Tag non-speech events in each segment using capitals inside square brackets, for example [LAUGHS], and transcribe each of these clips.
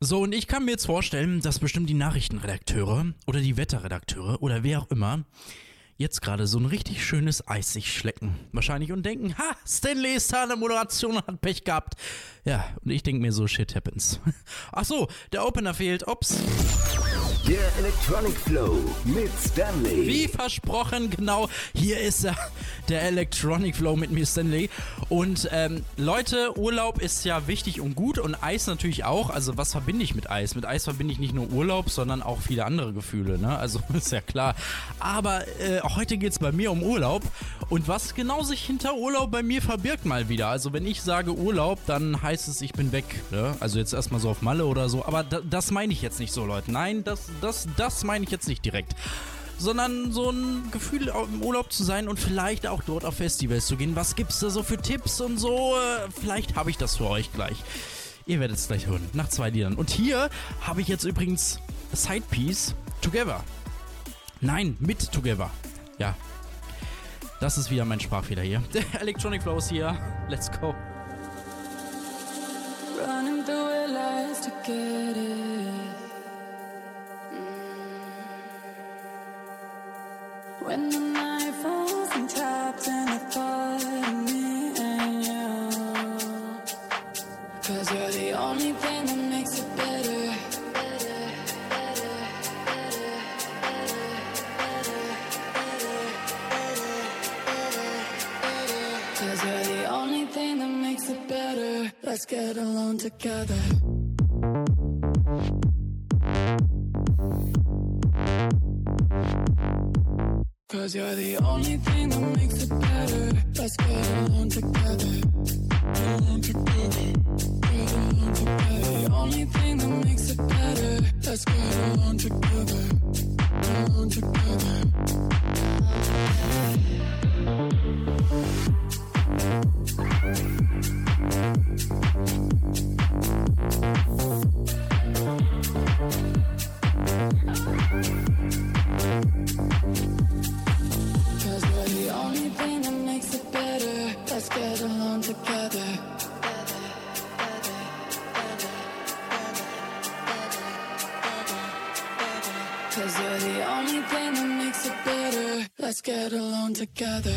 So, und ich kann mir jetzt vorstellen, dass bestimmt die Nachrichtenredakteure oder die Wetterredakteure oder wer auch immer jetzt gerade so ein richtig schönes Eis sich schlecken. Wahrscheinlich und denken, ha, Stanley ist da in der Moderation und hat Pech gehabt. Ja, und ich denke mir so, shit happens. [LAUGHS] Ach so, der Opener fehlt, ups. Der Electronic Flow mit Stanley. Wie versprochen, genau, hier ist er, der Electronic Flow mit mir, Stanley. Und ähm, Leute, Urlaub ist ja wichtig und gut und Eis natürlich auch. Also was verbinde ich mit Eis? Mit Eis verbinde ich nicht nur Urlaub, sondern auch viele andere Gefühle, ne? Also [LAUGHS] ist ja klar. Aber äh, heute geht es bei mir um Urlaub und was genau sich hinter Urlaub bei mir verbirgt mal wieder. Also wenn ich sage Urlaub, dann heißt es, ich bin weg. Ne? Also jetzt erstmal so auf Malle oder so. Aber das meine ich jetzt nicht so, Leute. Nein, das, das, das meine ich jetzt nicht direkt sondern so ein Gefühl im Urlaub zu sein und vielleicht auch dort auf Festivals zu gehen. Was gibt's da so für Tipps und so? Vielleicht habe ich das für euch gleich. Ihr werdet es gleich hören, nach zwei Liedern. Und hier habe ich jetzt übrigens Sidepiece Together. Nein, mit Together. Ja. Das ist wieder mein Sprachfehler hier. [LAUGHS] Electronic Flows hier. Let's go. Running through lies to get it. Cause you're the only thing that makes it better. Cause you're the only thing that makes it better. Let's get alone together Cause you're the only thing that makes it better. Let's get along together. Get along together. Get along together. The only thing that makes it better. Let's get along together. Get along together. get alone together.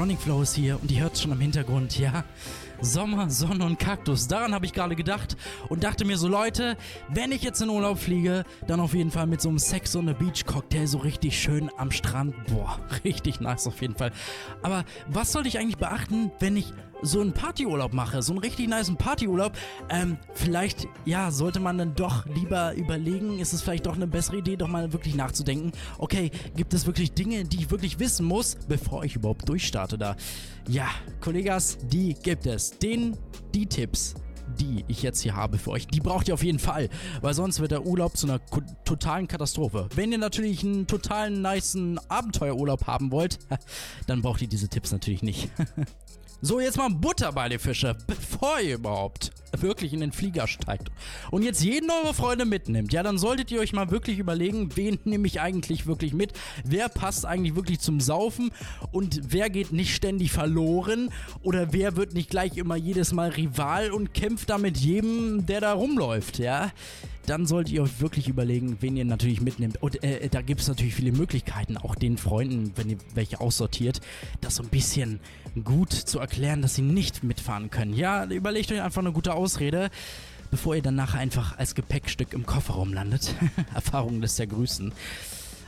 Electronic Flow ist hier und ihr hört schon im Hintergrund, ja. Sommer, Sonne und Kaktus. Daran habe ich gerade gedacht und dachte mir so, Leute, wenn ich jetzt in Urlaub fliege, dann auf jeden Fall mit so einem Sex on the Beach Cocktail so richtig schön am Strand. Boah, [LAUGHS] richtig nice auf jeden Fall. Aber was sollte ich eigentlich beachten, wenn ich so einen Partyurlaub mache, so einen richtig niceen Partyurlaub, ähm, vielleicht, ja, sollte man dann doch lieber überlegen, ist es vielleicht doch eine bessere Idee, doch mal wirklich nachzudenken, okay, gibt es wirklich Dinge, die ich wirklich wissen muss, bevor ich überhaupt durchstarte da? Ja, Kollegas, die gibt es. Den, die Tipps, die ich jetzt hier habe für euch, die braucht ihr auf jeden Fall, weil sonst wird der Urlaub zu einer totalen Katastrophe. Wenn ihr natürlich einen totalen niceen Abenteuerurlaub haben wollt, [LAUGHS] dann braucht ihr diese Tipps natürlich nicht. [LAUGHS] So, jetzt mal Butter bei den Fische, bevor ihr überhaupt wirklich in den Flieger steigt und jetzt jeden eure Freunde mitnimmt, ja, dann solltet ihr euch mal wirklich überlegen, wen nehme ich eigentlich wirklich mit, wer passt eigentlich wirklich zum Saufen? Und wer geht nicht ständig verloren? Oder wer wird nicht gleich immer jedes Mal Rival und kämpft da mit jedem, der da rumläuft, ja dann solltet ihr euch wirklich überlegen, wen ihr natürlich mitnimmt. Und äh, da gibt es natürlich viele Möglichkeiten, auch den Freunden, wenn ihr welche aussortiert, das so ein bisschen gut zu erklären, dass sie nicht mitfahren können. Ja, überlegt euch einfach eine gute Ausrede bevor ihr dann nachher einfach als Gepäckstück im Kofferraum landet. [LAUGHS] Erfahrung lässt ja grüßen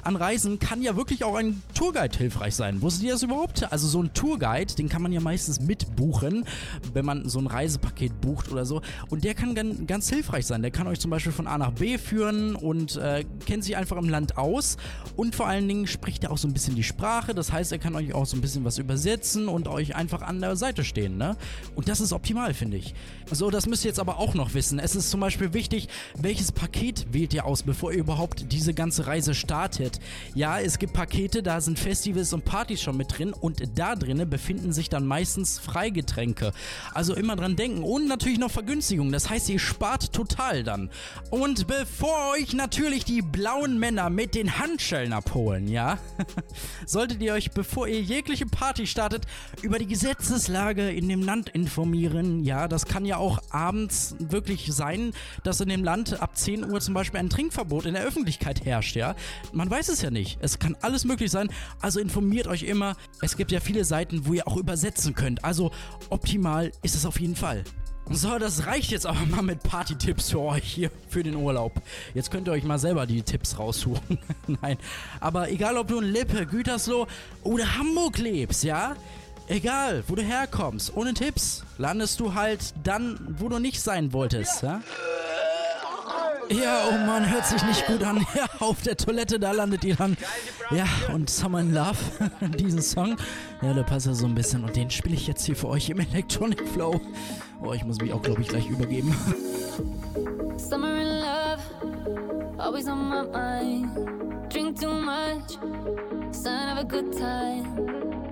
an Reisen kann ja wirklich auch ein Tourguide hilfreich sein. Wusstet ihr das überhaupt? Also so ein Tourguide, den kann man ja meistens mitbuchen, wenn man so ein Reisepaket bucht oder so. Und der kann ganz, ganz hilfreich sein. Der kann euch zum Beispiel von A nach B führen und äh, kennt sich einfach im Land aus. Und vor allen Dingen spricht er auch so ein bisschen die Sprache. Das heißt, er kann euch auch so ein bisschen was übersetzen und euch einfach an der Seite stehen. Ne? Und das ist optimal, finde ich. So, das müsst ihr jetzt aber auch noch wissen. Es ist zum Beispiel wichtig, welches Paket wählt ihr aus, bevor ihr überhaupt diese ganze Reise startet. Paket. Ja, es gibt Pakete, da sind Festivals und Partys schon mit drin und da drinnen befinden sich dann meistens Freigetränke. Also immer dran denken und natürlich noch Vergünstigungen. Das heißt, ihr spart total dann. Und bevor euch natürlich die blauen Männer mit den Handschellen abholen, ja, [LAUGHS] solltet ihr euch, bevor ihr jegliche Party startet, über die Gesetzeslage in dem Land informieren. Ja, das kann ja auch abends wirklich sein, dass in dem Land ab 10 Uhr zum Beispiel ein Trinkverbot in der Öffentlichkeit herrscht, ja. Man weiß weiß es ja nicht. Es kann alles möglich sein. Also informiert euch immer. Es gibt ja viele Seiten, wo ihr auch übersetzen könnt. Also optimal ist es auf jeden Fall. So, das reicht jetzt aber mal mit Party-Tipps für euch hier für den Urlaub. Jetzt könnt ihr euch mal selber die Tipps raussuchen. [LAUGHS] Nein. Aber egal, ob du in Lippe, Gütersloh oder Hamburg lebst, ja? Egal, wo du herkommst, ohne Tipps landest du halt dann, wo du nicht sein wolltest, ja? Ja, oh Mann, hört sich nicht gut an. Ja, auf der Toilette, da landet ihr dann. Ja, und Summer in Love, [LAUGHS] diesen Song. Ja, der passt ja so ein bisschen. Und den spiele ich jetzt hier für euch im Electronic Flow. Oh, ich muss mich auch, glaube ich, gleich übergeben. [LAUGHS] Summer in Love, always on my mind. Drink too much, sign of a good time.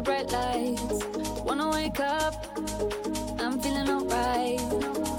Bright lights. Wanna wake up, I'm feeling alright.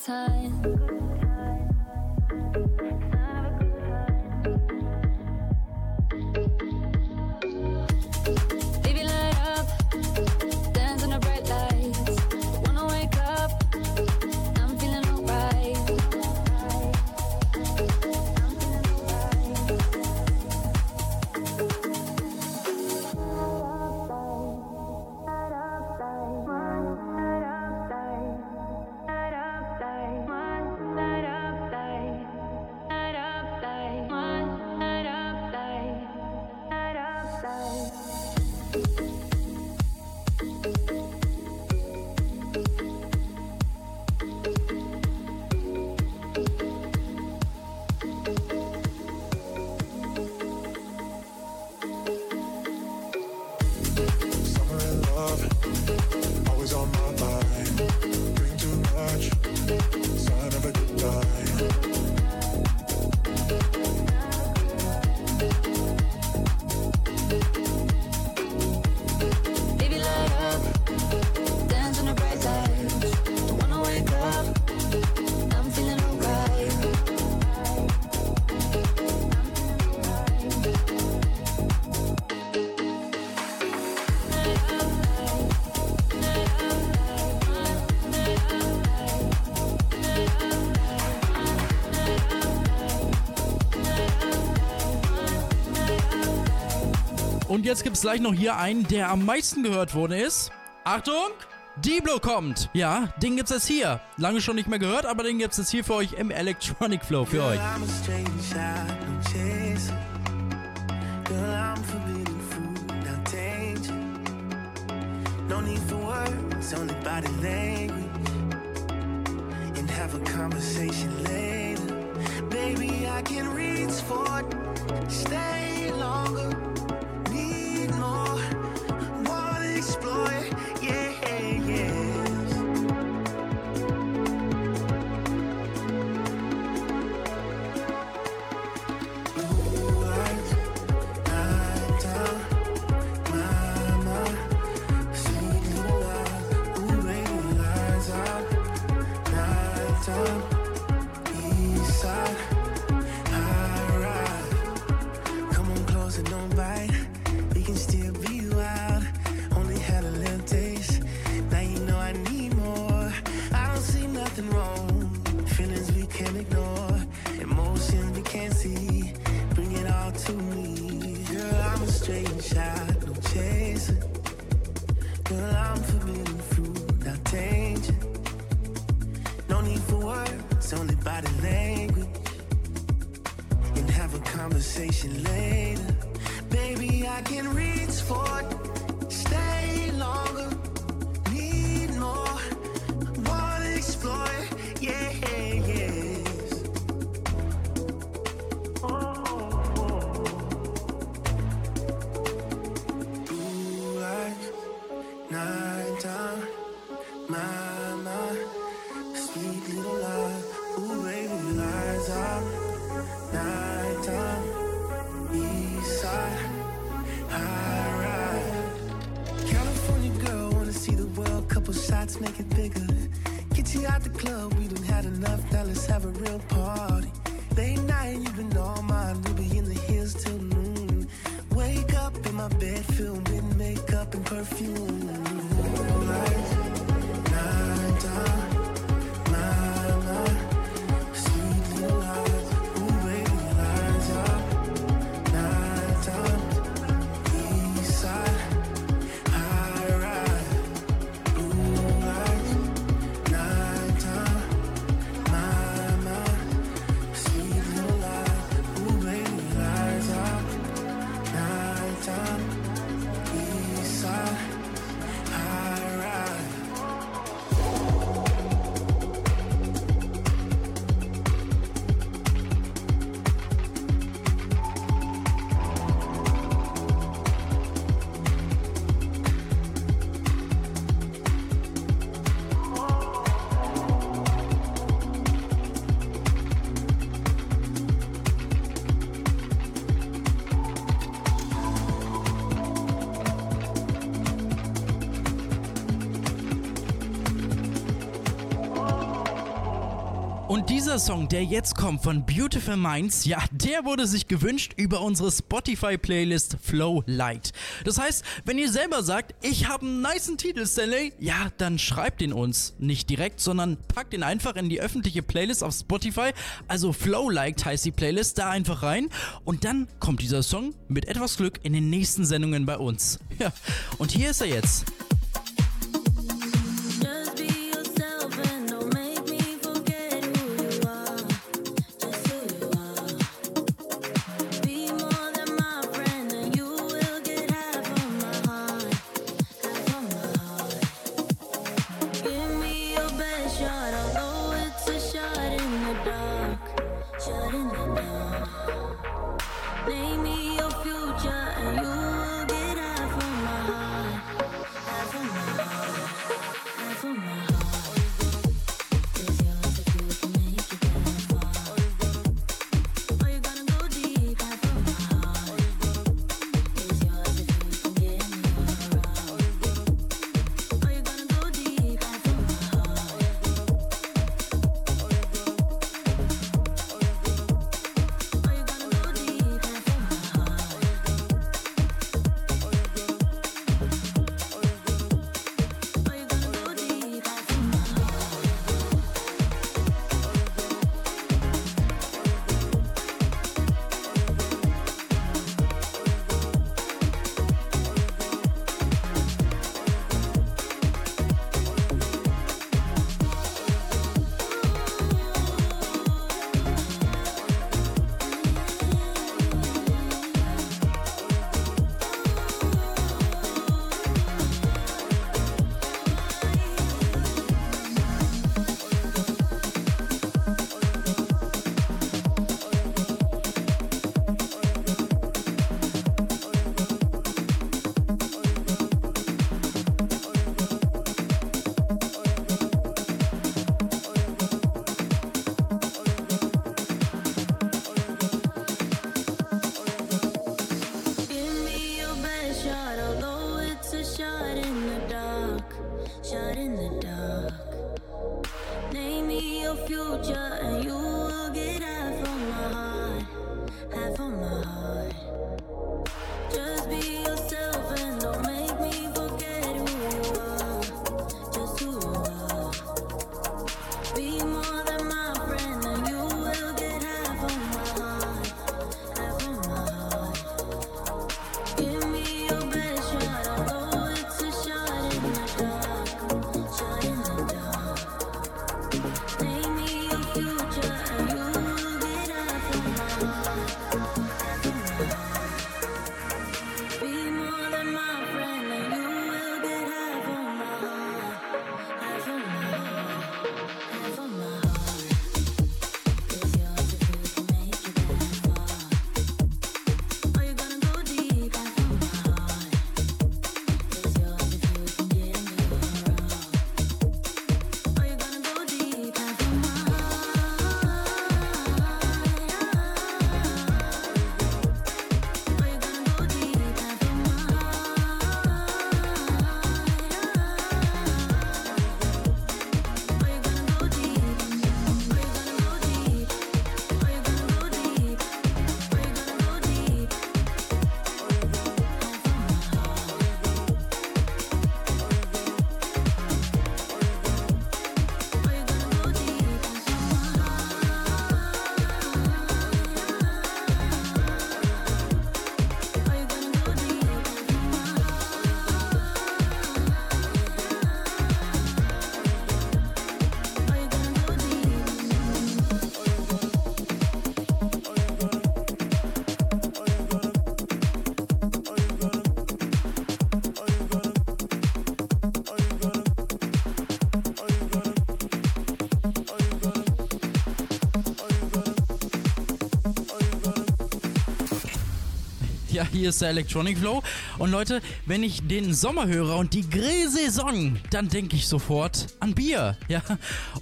Time. Jetzt gibt es gleich noch hier einen, der am meisten gehört worden ist. Achtung! Diblo kommt. Ja, den gibt's jetzt hier. Lange schon nicht mehr gehört, aber den gibt's jetzt hier für euch im Electronic Flow für euch. No need for words, only body language. And have a conversation later. Baby, I can reach for dieser Song, der jetzt kommt von Beautiful Minds, ja, der wurde sich gewünscht über unsere Spotify-Playlist Flow Light. Das heißt, wenn ihr selber sagt, ich habe einen niceen Titel, Stanley, ja, dann schreibt ihn uns. Nicht direkt, sondern packt ihn einfach in die öffentliche Playlist auf Spotify. Also Flow Light heißt die Playlist, da einfach rein. Und dann kommt dieser Song mit etwas Glück in den nächsten Sendungen bei uns. Ja, und hier ist er jetzt. Hier ist der Electronic Flow. Und Leute, wenn ich den Sommer höre und die Grillsaison, dann denke ich sofort an Bier. Ja.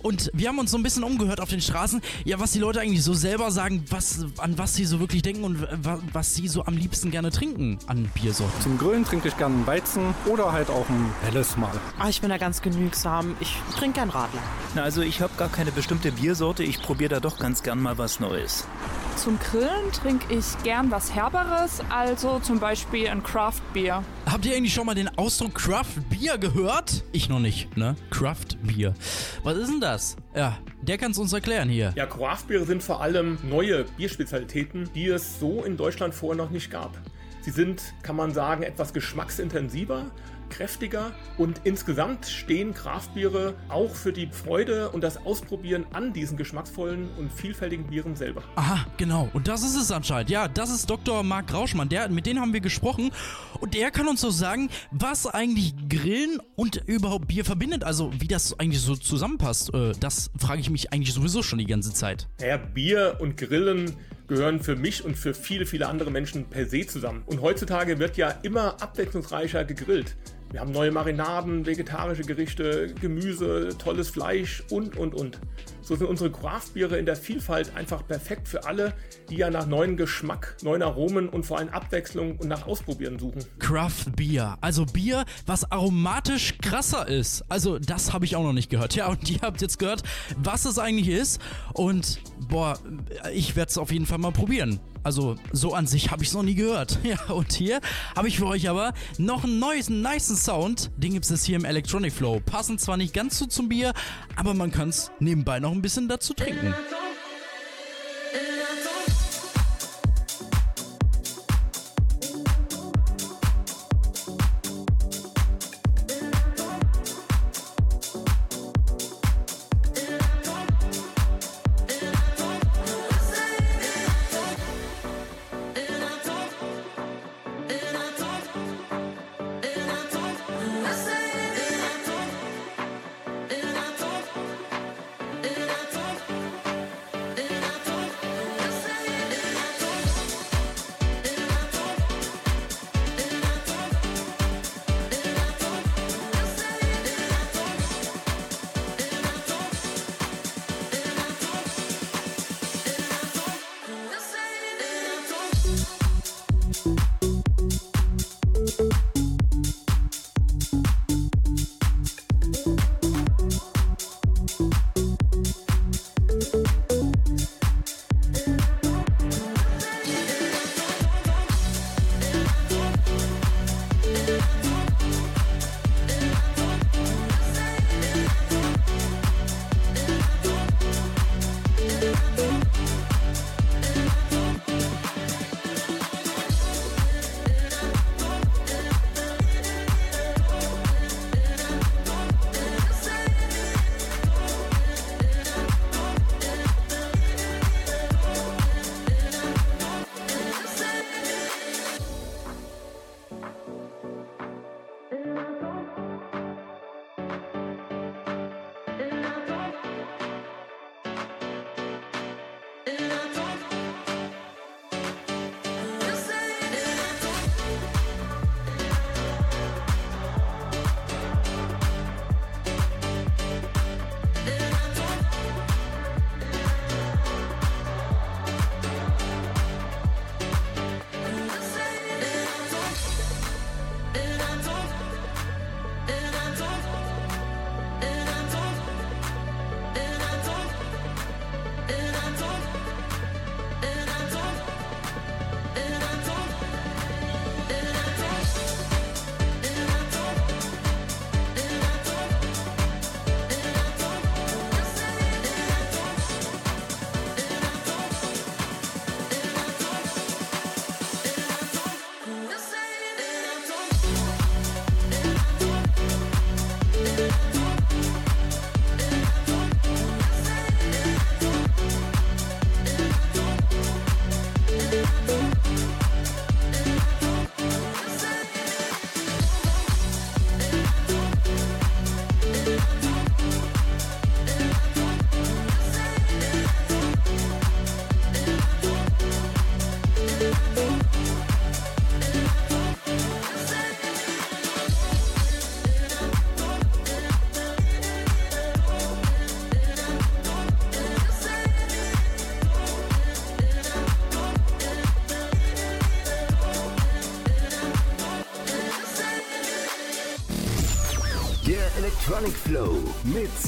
Und wir haben uns so ein bisschen umgehört auf den Straßen, ja, was die Leute eigentlich so selber sagen, was, an was sie so wirklich denken und wa- was sie so am liebsten gerne trinken an Biersorten. Zum Grillen trinke ich gerne einen Weizen oder halt auch ein helles Mal. Ah, ich bin da ganz genügsam. Ich trinke gern Radler. Na, also ich habe gar keine bestimmte Biersorte, ich probiere da doch ganz gern mal was Neues. Zum Grillen trinke ich gern was Herberes, also zum Beispiel ein Craft Beer. Habt ihr eigentlich schon mal den Ausdruck Craft Beer gehört? Ich noch nicht, ne? Craft Beer. Was ist denn das? Ja, der kann es uns erklären hier. Ja, Craftbiere sind vor allem neue Bierspezialitäten, die es so in Deutschland vorher noch nicht gab. Sie sind, kann man sagen, etwas geschmacksintensiver, kräftiger und insgesamt stehen Craftbiere auch für die Freude und das Ausprobieren an diesen geschmacksvollen und vielfältigen Bieren selber. Aha, genau. Und das ist es anscheinend. Ja, das ist Dr. Marc Rauschmann. Der, mit dem haben wir gesprochen. Und der kann uns so sagen, was eigentlich Grillen und überhaupt Bier verbindet. Also, wie das eigentlich so zusammenpasst. Äh, das frage ich mich eigentlich sowieso schon die ganze Zeit. Naja, Bier und Grillen gehören für mich und für viele, viele andere Menschen per se zusammen. Und heutzutage wird ja immer abwechslungsreicher gegrillt. Wir haben neue Marinaden, vegetarische Gerichte, Gemüse, tolles Fleisch und, und, und. So sind unsere Craftbiere in der Vielfalt einfach perfekt für alle, die ja nach neuen Geschmack, neuen Aromen und vor allem Abwechslung und nach Ausprobieren suchen. Craft Beer. Also Bier, was aromatisch krasser ist. Also, das habe ich auch noch nicht gehört. Ja, und ihr habt jetzt gehört, was es eigentlich ist. Und, boah, ich werde es auf jeden Fall mal probieren. Also, so an sich habe ich es noch nie gehört. [LAUGHS] Ja, und hier habe ich für euch aber noch einen neues, einen nicen Sound. Den gibt es hier im Electronic Flow. Passend zwar nicht ganz so zum Bier, aber man kann es nebenbei noch ein bisschen dazu trinken.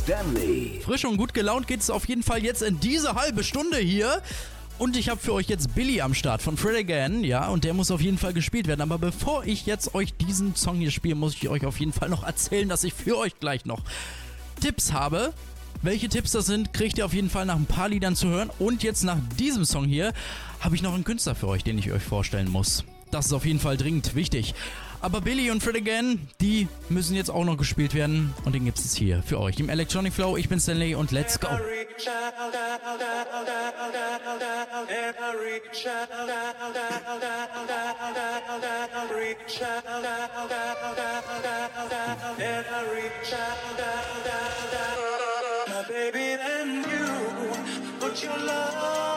Stanley. Frisch und gut gelaunt geht es auf jeden Fall jetzt in diese halbe Stunde hier. Und ich habe für euch jetzt Billy am Start von Fred Again, ja, und der muss auf jeden Fall gespielt werden. Aber bevor ich jetzt euch diesen Song hier spiele, muss ich euch auf jeden Fall noch erzählen, dass ich für euch gleich noch Tipps habe. Welche Tipps das sind, kriegt ihr auf jeden Fall nach ein paar Liedern zu hören. Und jetzt nach diesem Song hier habe ich noch einen Künstler für euch, den ich euch vorstellen muss. Das ist auf jeden Fall dringend wichtig. Aber Billy und Fred Again, die müssen jetzt auch noch gespielt werden. Und den gibt es hier für euch im Electronic Flow. Ich bin Stanley und let's go. Baby and you put your loving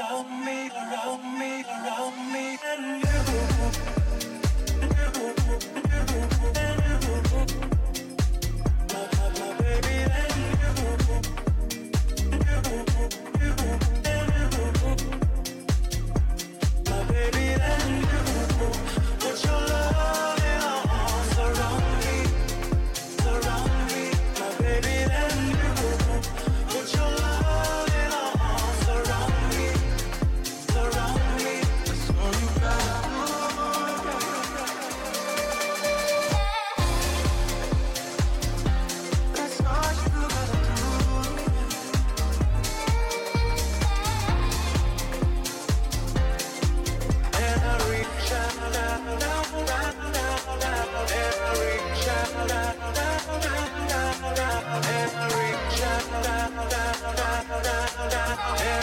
around me, around me, around me, and you. Put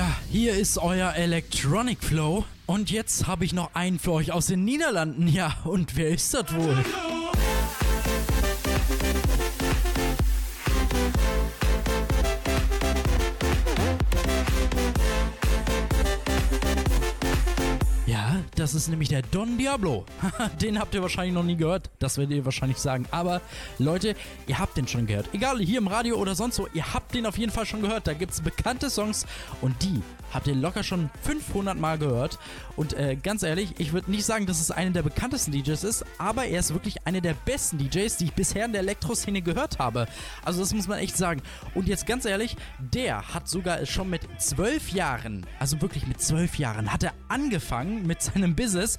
Ja, hier ist euer Electronic Flow. Und jetzt habe ich noch einen für euch aus den Niederlanden. Ja, und wer ist das wohl? Das ist nämlich der Don Diablo. [LAUGHS] den habt ihr wahrscheinlich noch nie gehört. Das werdet ihr wahrscheinlich sagen. Aber Leute, ihr habt den schon gehört. Egal, hier im Radio oder sonst wo, ihr habt den auf jeden Fall schon gehört. Da gibt es bekannte Songs und die habt ihr locker schon 500 Mal gehört. Und äh, ganz ehrlich, ich würde nicht sagen, dass es einer der bekanntesten DJs ist, aber er ist wirklich einer der besten DJs, die ich bisher in der Elektroszene gehört habe. Also das muss man echt sagen. Und jetzt ganz ehrlich, der hat sogar schon mit zwölf Jahren, also wirklich mit zwölf Jahren, hat er angefangen mit seinem Business.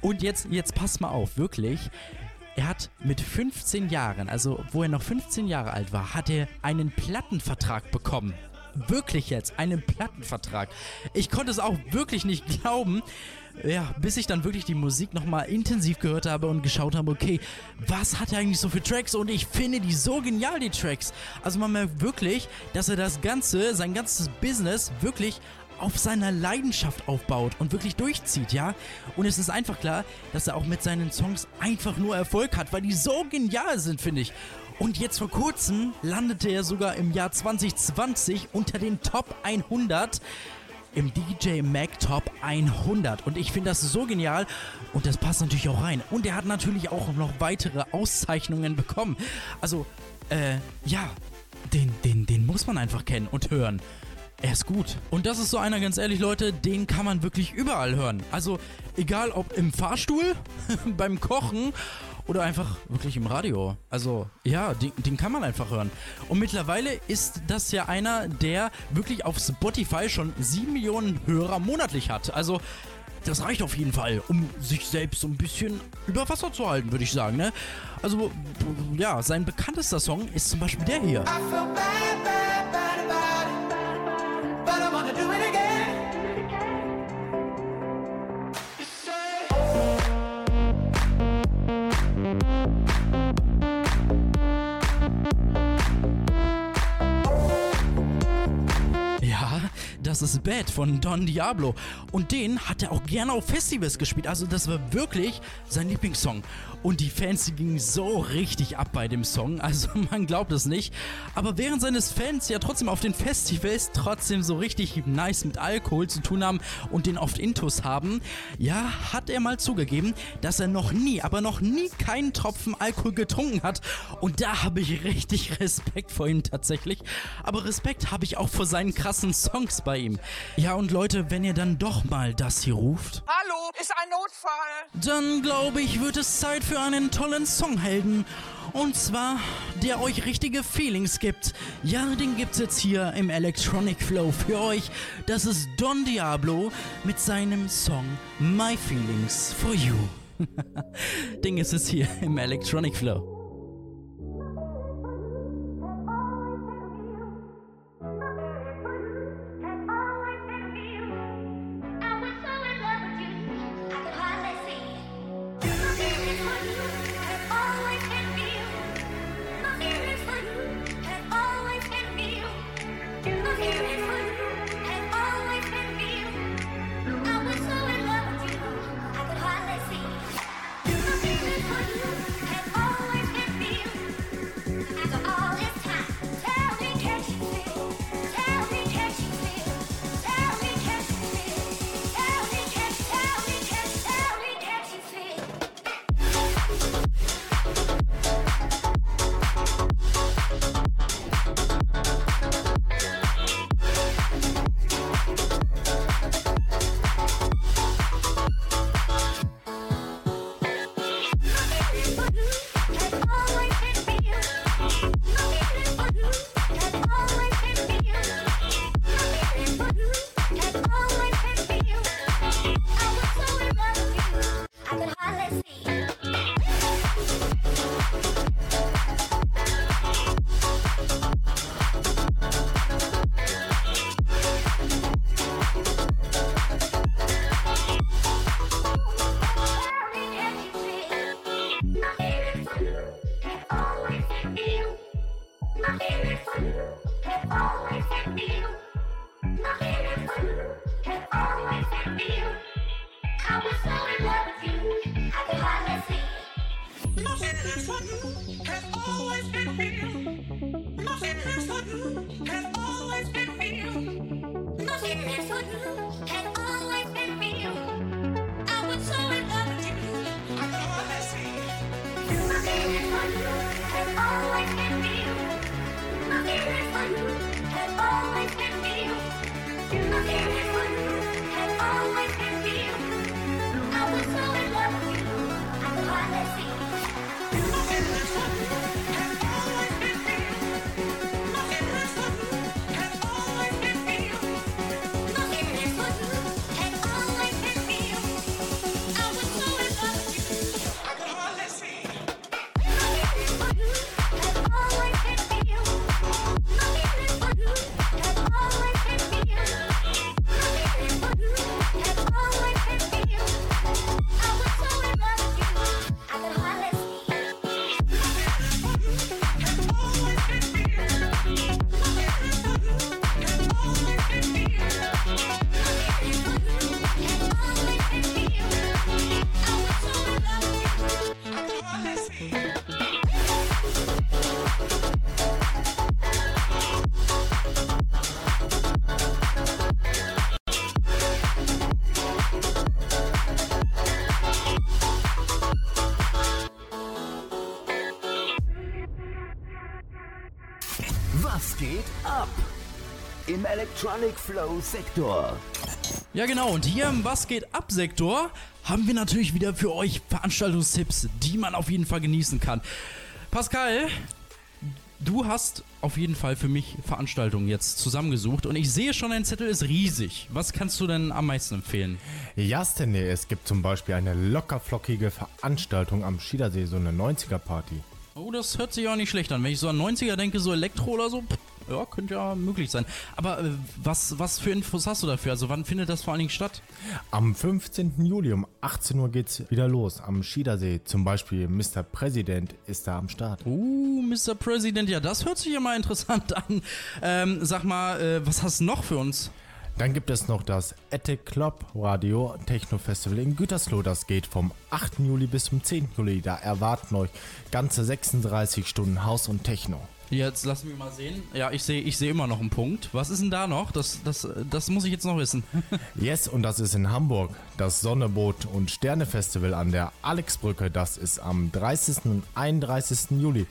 Und jetzt, jetzt passt mal auf, wirklich. Er hat mit 15 Jahren, also wo er noch 15 Jahre alt war, hat er einen Plattenvertrag bekommen. Wirklich jetzt, einen Plattenvertrag. Ich konnte es auch wirklich nicht glauben. Ja, bis ich dann wirklich die Musik nochmal intensiv gehört habe und geschaut habe, okay, was hat er eigentlich so für Tracks? Und ich finde die so genial, die Tracks. Also man merkt wirklich, dass er das Ganze, sein ganzes Business wirklich auf seiner Leidenschaft aufbaut und wirklich durchzieht, ja? Und es ist einfach klar, dass er auch mit seinen Songs einfach nur Erfolg hat, weil die so genial sind, finde ich. Und jetzt vor kurzem landete er sogar im Jahr 2020 unter den Top 100 im DJ Mag Top 100. Und ich finde das so genial und das passt natürlich auch rein. Und er hat natürlich auch noch weitere Auszeichnungen bekommen. Also, äh, ja, den, den, den muss man einfach kennen und hören. Er ist gut. Und das ist so einer, ganz ehrlich, Leute, den kann man wirklich überall hören. Also, egal ob im Fahrstuhl, [LAUGHS] beim Kochen oder einfach wirklich im Radio. Also, ja, den, den kann man einfach hören. Und mittlerweile ist das ja einer, der wirklich auf Spotify schon 7 Millionen Hörer monatlich hat. Also, das reicht auf jeden Fall, um sich selbst so ein bisschen über Wasser zu halten, würde ich sagen, ne? Also, ja, sein bekanntester Song ist zum Beispiel der hier. I feel bad, bad, bad about it, but I wanna do it again. Das ist Bad von Don Diablo. Und den hat er auch gerne auf Festivals gespielt. Also das war wirklich sein Lieblingssong. Und die Fans, die gingen so richtig ab bei dem Song. Also [LAUGHS] man glaubt es nicht. Aber während seines Fans ja trotzdem auf den Festivals trotzdem so richtig nice mit Alkohol zu tun haben und den oft Intus haben, ja, hat er mal zugegeben, dass er noch nie, aber noch nie keinen Tropfen Alkohol getrunken hat. Und da habe ich richtig [LAUGHS] Respekt vor ihm tatsächlich. Aber Respekt habe ich auch vor seinen krassen Songs bei ihm. Ja, und Leute, wenn ihr dann doch mal das hier ruft, Hallo, ist ein Notfall. dann glaube ich, wird es Zeit für einen tollen Songhelden. Und zwar, der euch richtige Feelings gibt. Ja, den gibt's jetzt hier im Electronic Flow für euch. Das ist Don Diablo mit seinem Song My Feelings for You. [LAUGHS] den ist es hier im Electronic Flow. Electronic Flow Sektor. Ja genau, und hier im Was geht ab Sektor haben wir natürlich wieder für euch Veranstaltungstipps, die man auf jeden Fall genießen kann. Pascal, du hast auf jeden Fall für mich Veranstaltungen jetzt zusammengesucht und ich sehe schon, dein Zettel ist riesig. Was kannst du denn am meisten empfehlen? Ja, Stanley, es gibt zum Beispiel eine lockerflockige Veranstaltung am Schiedersee, so eine 90er-Party. Oh, das hört sich auch nicht schlecht an. Wenn ich so an 90er denke, so Elektro oder so, pff, ja, könnte ja möglich sein. Aber äh, was, was für Infos hast du dafür? Also wann findet das vor allen Dingen statt? Am 15. Juli um 18 Uhr geht's wieder los am Schiedersee. Zum Beispiel Mr. President ist da am Start. Uh, Mr. President, ja, das hört sich ja mal interessant [LAUGHS] an. Ähm, sag mal, äh, was hast du noch für uns? Dann gibt es noch das Attic Club Radio Techno Festival in Gütersloh. Das geht vom 8. Juli bis zum 10. Juli. Da erwarten euch ganze 36 Stunden Haus und Techno. Jetzt lass mich mal sehen. Ja, ich sehe ich sehe immer noch einen Punkt. Was ist denn da noch? Das, das, das muss ich jetzt noch wissen. [LAUGHS] Yes, und das ist in Hamburg. Das Sonneboot und Sterne Festival an der Alexbrücke. Das ist am 30. und 31. Juli.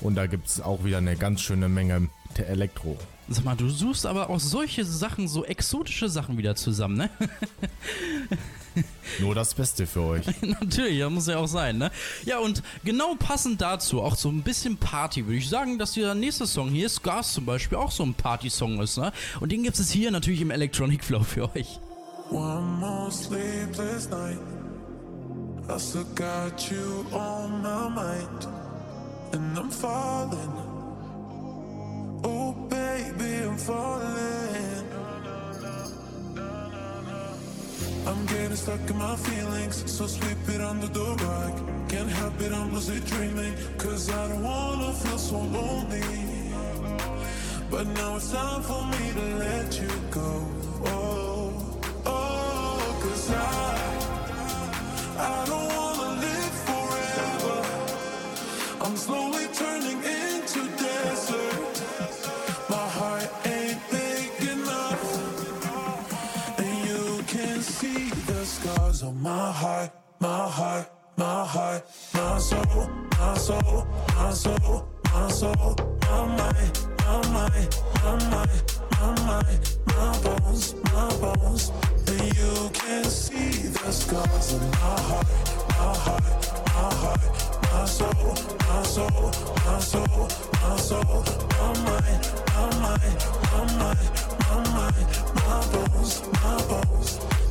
Und da gibt es auch wieder eine ganz schöne Menge Elektro. Sag mal, du suchst aber auch solche Sachen, so exotische Sachen wieder zusammen, ne? Nur das Beste für euch. [LAUGHS] Natürlich, das muss ja auch sein, ne? Ja, und genau passend dazu, auch so ein bisschen Party, würde ich sagen, dass dieser nächste Song hier, Scars zum Beispiel, auch so ein Party-Song ist, ne? Und den gibt es hier natürlich im Electronic Flow für euch. One more sleepless night. I still got you on my mind. And I'm falling. Oh, baby, I'm falling. I'm getting stuck in my feelings. So sweep it under the rug. Can't help it, I'm lucid dreaming. Cause I don't wanna feel so lonely. But now it's time for me to let you go. Oh, oh, cause I, I don't wanna live forever. I'm slowly turning into my heart, my heart, my heart, my soul, my soul, my soul, my soul, my mind, my mind, my mind, my mind, my bones, my bones. And you can see the scars on my heart, my heart, my heart, my soul, my soul, my soul, my soul, my mind, my mind, my mind, my mind, my bones, my bones.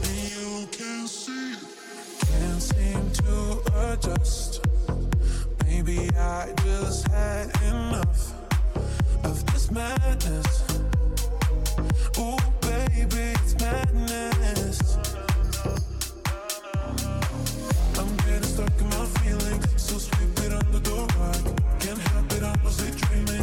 To adjust. Maybe I just had enough of this madness. Ooh, baby, it's madness. I'm getting stuck in my feelings, so sweep it under the rug. Can't help it, I'm dreaming.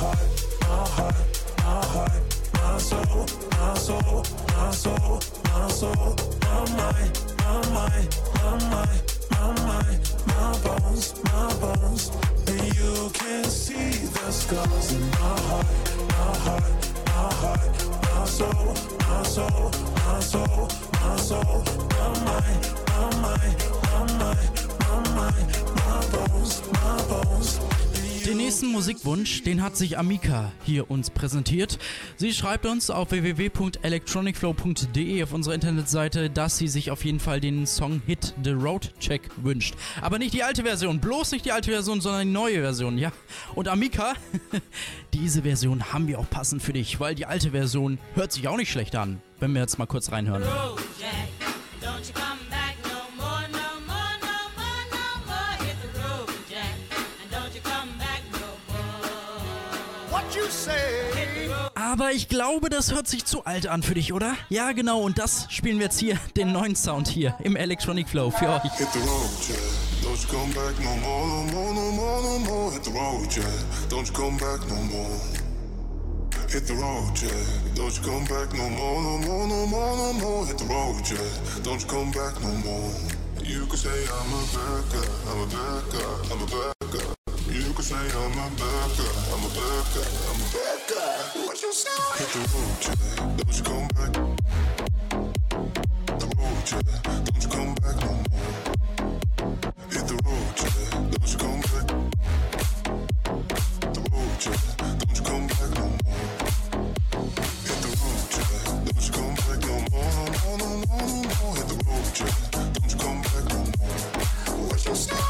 My heart, my heart, my soul, my soul, my soul, my soul, my mind, my mind, my mind, my mind, my bones, my bones Then you can see the scars, my heart, my heart, my heart, my soul, my soul, my soul, my soul, my mind, my mind, my mind, my mind, my bones, my bones. Den nächsten Musikwunsch, den hat sich Amika hier uns präsentiert. Sie schreibt uns auf www.electronicflow.de auf unserer Internetseite, dass sie sich auf jeden Fall den Song Hit The Road Check wünscht. Aber nicht die alte Version, bloß nicht die alte Version, sondern die neue Version, ja. Und Amika, [LAUGHS] diese Version haben wir auch passend für dich, weil die alte Version hört sich auch nicht schlecht an. Wenn wir jetzt mal kurz reinhören. Don't Aber ich glaube, das hört sich zu alt an für dich, oder? Ja, genau, und das spielen wir jetzt hier, den neuen Sound hier im Electronic Flow für euch. Hit the road, yeah. Don't you come back no more, no more, no more, no more. Hit the road, yeah. Don't you come back no more. Hit the road, yeah. Don't you come back no more, no more, no more, no more. Hit the road, yeah. Don't you come back no more. You can say I'm a bad guy, I'm a bad guy, I'm a bad Cause now you know I'm a bad guy, I'm a bad guy, I'm a bad guy. What you say? Hit the road, yeah. Don't you come back? The road, yeah. Don't you come back no more? Hit the road, yeah. Don't you come back? The road, yeah. Don't you come back no more? Hit the road, yeah. Don't you come back no more? No, no, no, no, no. Hit the road, yeah. Don't you come back no more? What you say?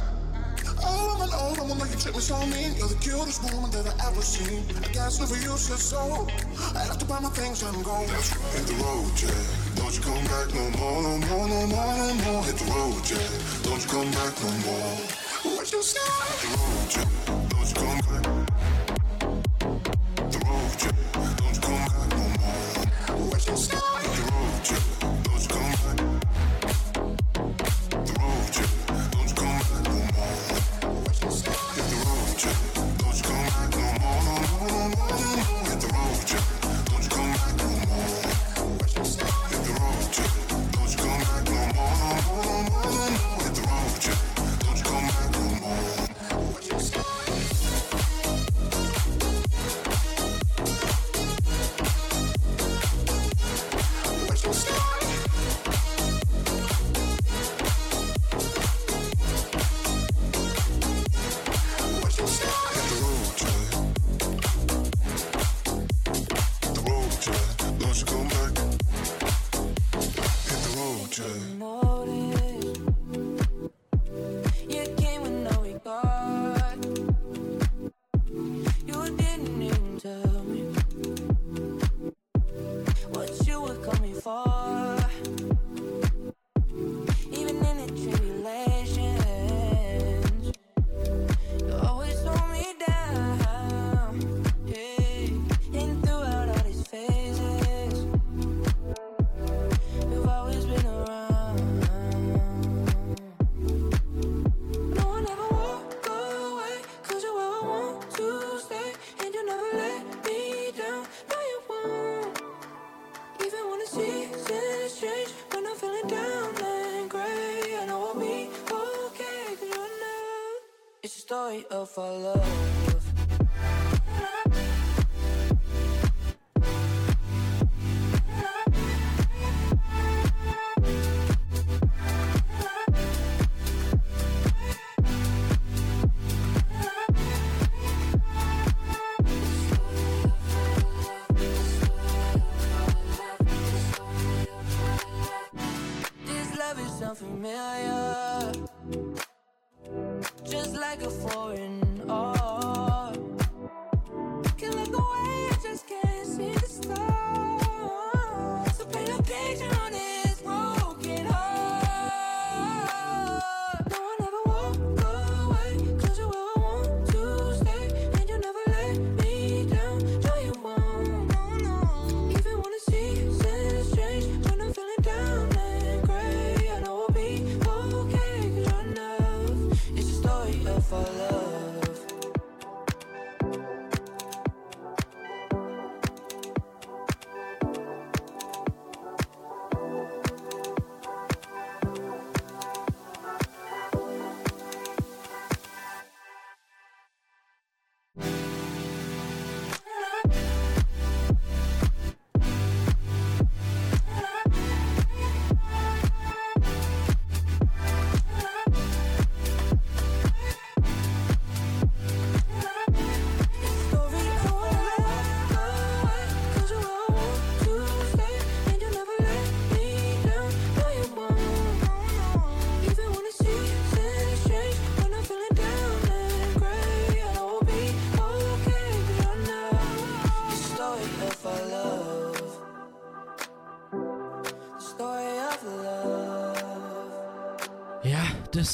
i'ma get checklist on me. You're the cutest woman that I ever seen. I guess never you said so. I have to buy my things and go. Hit the road, yeah. Don't you come back no more, no more, no more, no more. Hit the road, yeah. Don't you come back no more. What you say? Hit the road, yeah. Don't you come back. what you were coming for.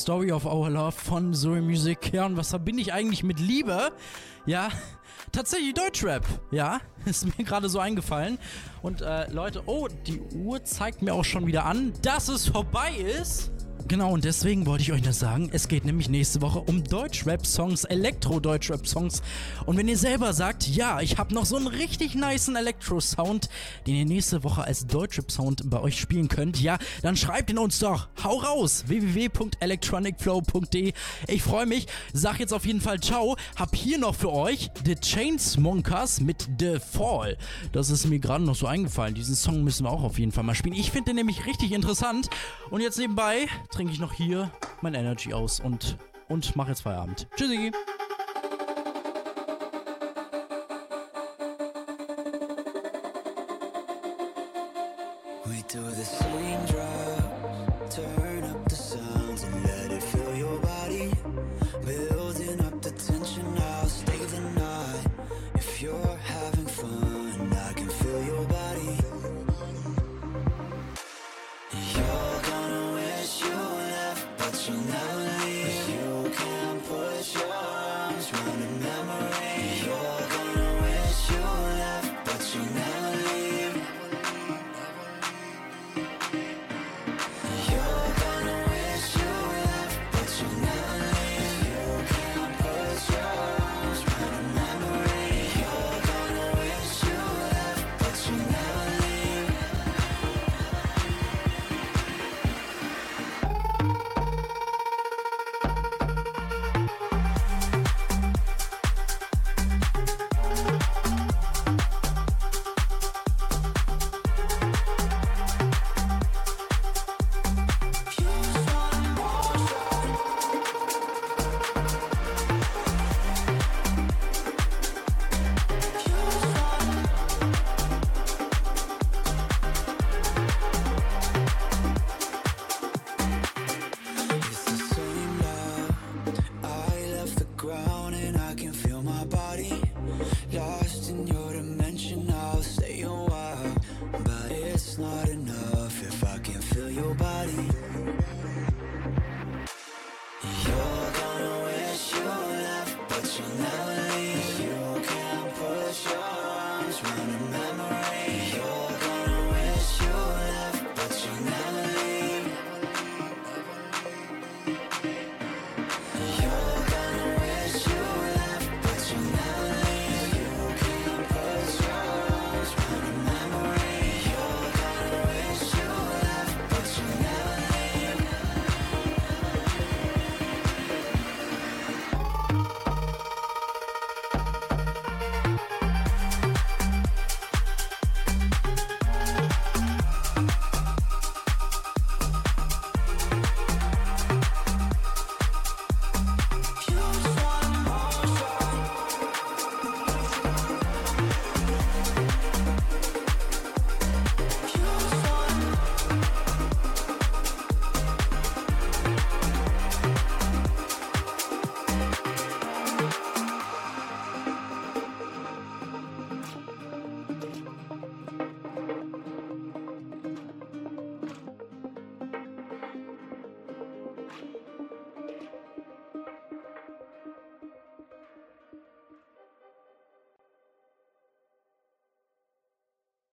Story of Our Love von Zoe Music. Ja, und was verbinde ich eigentlich mit Liebe? Ja, tatsächlich Deutschrap. Ja, [LAUGHS] ist mir gerade so eingefallen. Und äh, Leute, oh, die Uhr zeigt mir auch schon wieder an, dass es vorbei ist. Genau, und deswegen wollte ich euch das sagen. Es geht nämlich nächste Woche um Deutschrap-Songs, Elektro-Deutschrap-Songs. Und wenn ihr selber sagt, ja, ich habe noch so einen richtig nicen Elektro-Sound, den ihr nächste Woche als Deutschrap-Sound bei euch spielen könnt, ja, dann schreibt ihn uns doch. Hau raus! www.electronicflow.de Ich freue mich. Sag jetzt auf jeden Fall Ciao. Hab hier noch für euch The Chainsmokers mit The Fall. Das ist mir gerade noch so eingefallen. Diesen Song müssen wir auch auf jeden Fall mal spielen. Ich finde den nämlich richtig interessant. Und jetzt nebenbei trinke ich noch hier mein Energy aus und, und mache jetzt Feierabend. Tschüssi!